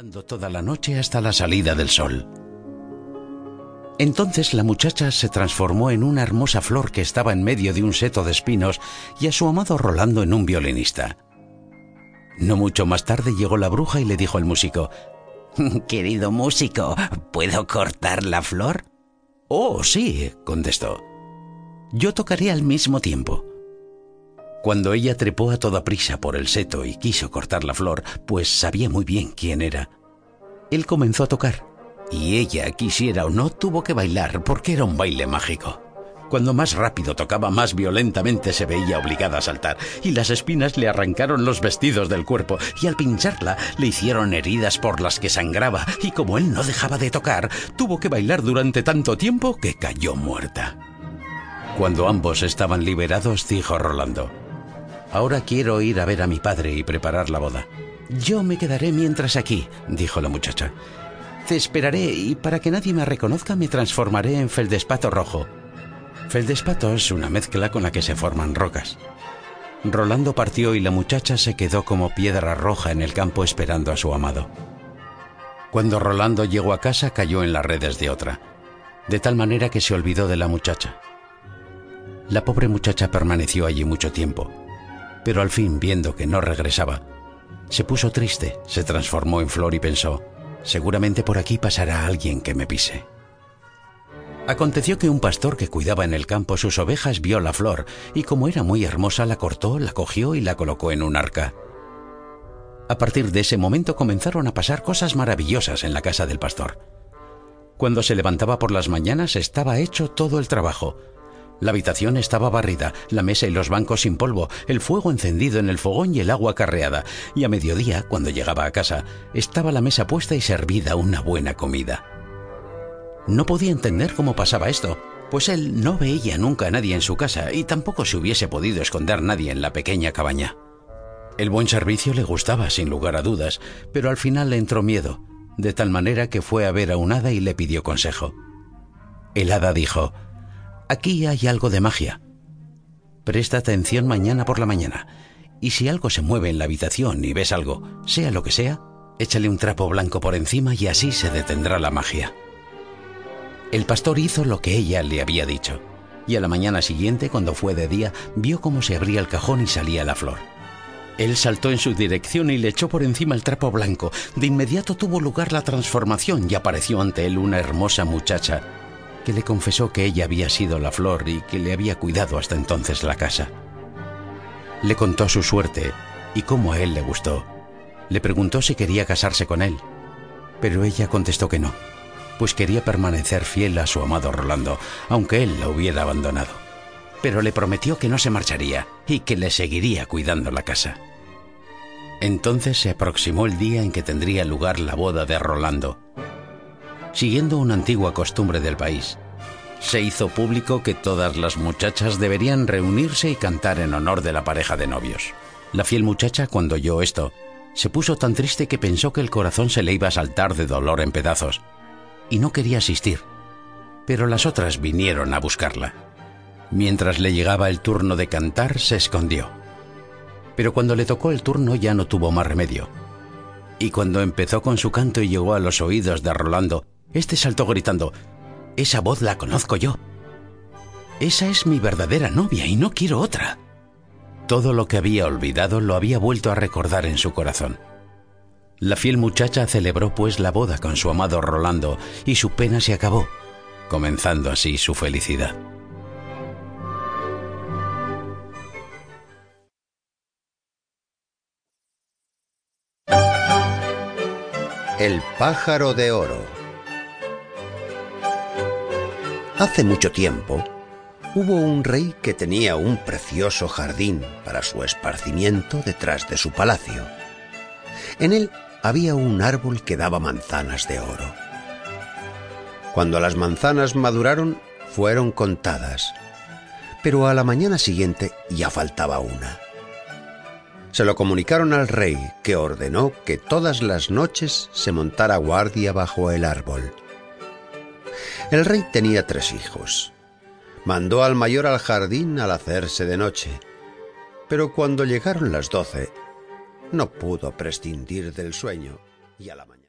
andando toda la noche hasta la salida del sol. Entonces la muchacha se transformó en una hermosa flor que estaba en medio de un seto de espinos y a su amado Rolando en un violinista. No mucho más tarde llegó la bruja y le dijo al músico, Querido músico, ¿puedo cortar la flor? Oh, sí, contestó. Yo tocaré al mismo tiempo. Cuando ella trepó a toda prisa por el seto y quiso cortar la flor, pues sabía muy bien quién era, él comenzó a tocar, y ella, quisiera o no, tuvo que bailar porque era un baile mágico. Cuando más rápido tocaba, más violentamente se veía obligada a saltar, y las espinas le arrancaron los vestidos del cuerpo, y al pincharla le hicieron heridas por las que sangraba, y como él no dejaba de tocar, tuvo que bailar durante tanto tiempo que cayó muerta. Cuando ambos estaban liberados, dijo Rolando, Ahora quiero ir a ver a mi padre y preparar la boda. Yo me quedaré mientras aquí, dijo la muchacha. Te esperaré y para que nadie me reconozca me transformaré en feldespato rojo. Feldespato es una mezcla con la que se forman rocas. Rolando partió y la muchacha se quedó como piedra roja en el campo esperando a su amado. Cuando Rolando llegó a casa cayó en las redes de otra, de tal manera que se olvidó de la muchacha. La pobre muchacha permaneció allí mucho tiempo pero al fin, viendo que no regresaba, se puso triste, se transformó en flor y pensó, seguramente por aquí pasará alguien que me pise. Aconteció que un pastor que cuidaba en el campo sus ovejas vio la flor y como era muy hermosa la cortó, la cogió y la colocó en un arca. A partir de ese momento comenzaron a pasar cosas maravillosas en la casa del pastor. Cuando se levantaba por las mañanas estaba hecho todo el trabajo, la habitación estaba barrida, la mesa y los bancos sin polvo, el fuego encendido en el fogón y el agua carreada, y a mediodía, cuando llegaba a casa, estaba la mesa puesta y servida una buena comida. No podía entender cómo pasaba esto, pues él no veía nunca a nadie en su casa y tampoco se hubiese podido esconder nadie en la pequeña cabaña. El buen servicio le gustaba, sin lugar a dudas, pero al final le entró miedo, de tal manera que fue a ver a un hada y le pidió consejo. El hada dijo, Aquí hay algo de magia. Presta atención mañana por la mañana, y si algo se mueve en la habitación y ves algo, sea lo que sea, échale un trapo blanco por encima y así se detendrá la magia. El pastor hizo lo que ella le había dicho, y a la mañana siguiente, cuando fue de día, vio cómo se abría el cajón y salía la flor. Él saltó en su dirección y le echó por encima el trapo blanco. De inmediato tuvo lugar la transformación y apareció ante él una hermosa muchacha que le confesó que ella había sido la flor y que le había cuidado hasta entonces la casa. Le contó su suerte y cómo a él le gustó. Le preguntó si quería casarse con él, pero ella contestó que no, pues quería permanecer fiel a su amado Rolando, aunque él la hubiera abandonado. Pero le prometió que no se marcharía y que le seguiría cuidando la casa. Entonces se aproximó el día en que tendría lugar la boda de Rolando, siguiendo una antigua costumbre del país. Se hizo público que todas las muchachas deberían reunirse y cantar en honor de la pareja de novios. La fiel muchacha, cuando oyó esto, se puso tan triste que pensó que el corazón se le iba a saltar de dolor en pedazos, y no quería asistir. Pero las otras vinieron a buscarla. Mientras le llegaba el turno de cantar, se escondió. Pero cuando le tocó el turno ya no tuvo más remedio. Y cuando empezó con su canto y llegó a los oídos de Rolando, este saltó gritando, Esa voz la conozco yo. Esa es mi verdadera novia y no quiero otra. Todo lo que había olvidado lo había vuelto a recordar en su corazón. La fiel muchacha celebró pues la boda con su amado Rolando y su pena se acabó, comenzando así su felicidad. El pájaro de oro Hace mucho tiempo, hubo un rey que tenía un precioso jardín para su esparcimiento detrás de su palacio. En él había un árbol que daba manzanas de oro. Cuando las manzanas maduraron, fueron contadas, pero a la mañana siguiente ya faltaba una. Se lo comunicaron al rey, que ordenó que todas las noches se montara guardia bajo el árbol el rey tenía tres hijos. Mandó al mayor al jardín al hacerse de noche, pero cuando llegaron las doce, no pudo prescindir del sueño y a la mañana.